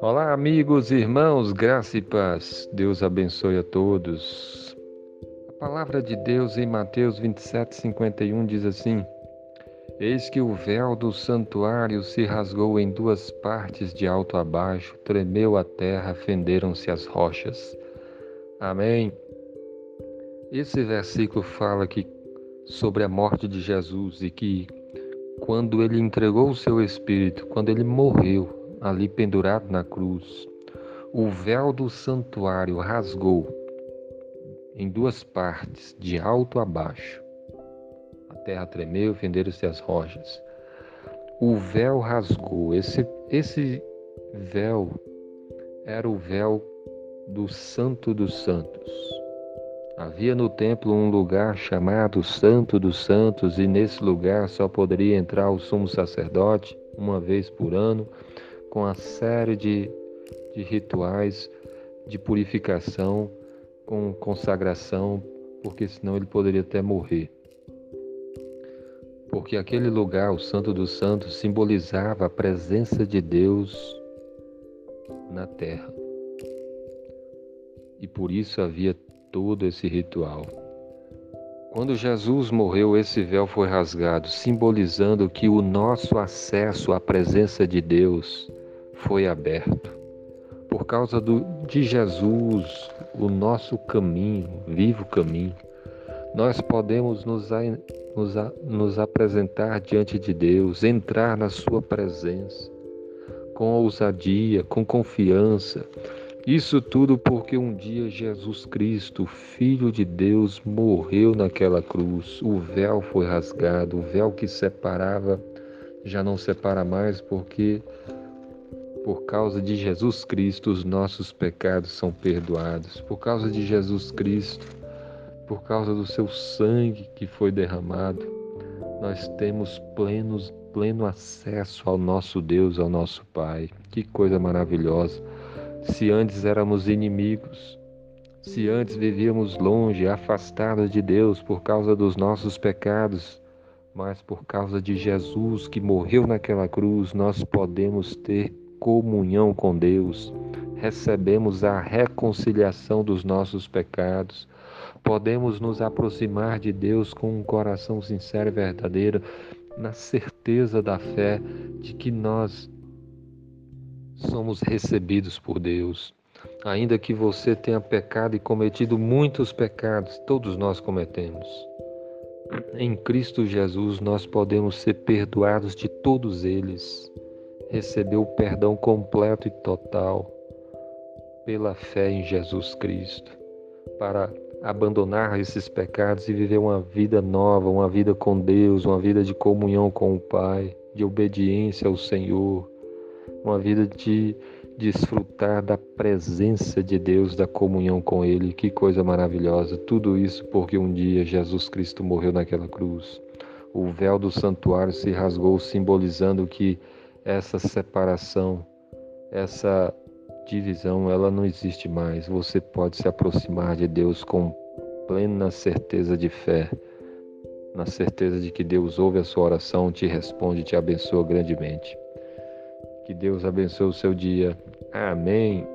Olá, amigos irmãos, graça e paz. Deus abençoe a todos. A palavra de Deus em Mateus 27, 51 diz assim: Eis que o véu do santuário se rasgou em duas partes de alto a baixo, tremeu a terra, fenderam-se as rochas. Amém. Esse versículo fala que sobre a morte de Jesus e que quando ele entregou o seu espírito, quando ele morreu ali pendurado na cruz, o véu do santuário rasgou em duas partes, de alto a baixo terra tremeu, fenderam-se as rochas. O véu rasgou. Esse, esse véu era o véu do Santo dos Santos. Havia no templo um lugar chamado Santo dos Santos, e nesse lugar só poderia entrar o sumo sacerdote uma vez por ano, com a série de, de rituais de purificação, com consagração, porque senão ele poderia até morrer porque aquele lugar, o Santo dos Santos, simbolizava a presença de Deus na terra. E por isso havia todo esse ritual. Quando Jesus morreu, esse véu foi rasgado, simbolizando que o nosso acesso à presença de Deus foi aberto. Por causa do, de Jesus, o nosso caminho, vivo caminho, nós podemos nos, nos, nos apresentar diante de Deus, entrar na Sua presença com ousadia, com confiança. Isso tudo porque um dia Jesus Cristo, Filho de Deus, morreu naquela cruz. O véu foi rasgado, o véu que separava já não separa mais, porque por causa de Jesus Cristo os nossos pecados são perdoados. Por causa de Jesus Cristo, por causa do seu sangue que foi derramado, nós temos plenos, pleno acesso ao nosso Deus, ao nosso Pai. Que coisa maravilhosa! Se antes éramos inimigos, se antes vivíamos longe, afastados de Deus por causa dos nossos pecados, mas por causa de Jesus que morreu naquela cruz, nós podemos ter comunhão com Deus, recebemos a reconciliação dos nossos pecados podemos nos aproximar de Deus com um coração sincero e verdadeiro, na certeza da fé de que nós somos recebidos por Deus. Ainda que você tenha pecado e cometido muitos pecados, todos nós cometemos. Em Cristo Jesus nós podemos ser perdoados de todos eles, receber o perdão completo e total pela fé em Jesus Cristo, para abandonar esses pecados e viver uma vida nova, uma vida com Deus, uma vida de comunhão com o Pai, de obediência ao Senhor, uma vida de desfrutar da presença de Deus, da comunhão com Ele. Que coisa maravilhosa! Tudo isso porque um dia Jesus Cristo morreu naquela cruz. O véu do santuário se rasgou, simbolizando que essa separação, essa divisão ela não existe mais. Você pode se aproximar de Deus com plena certeza de fé, na certeza de que Deus ouve a sua oração, te responde e te abençoa grandemente. Que Deus abençoe o seu dia. Amém.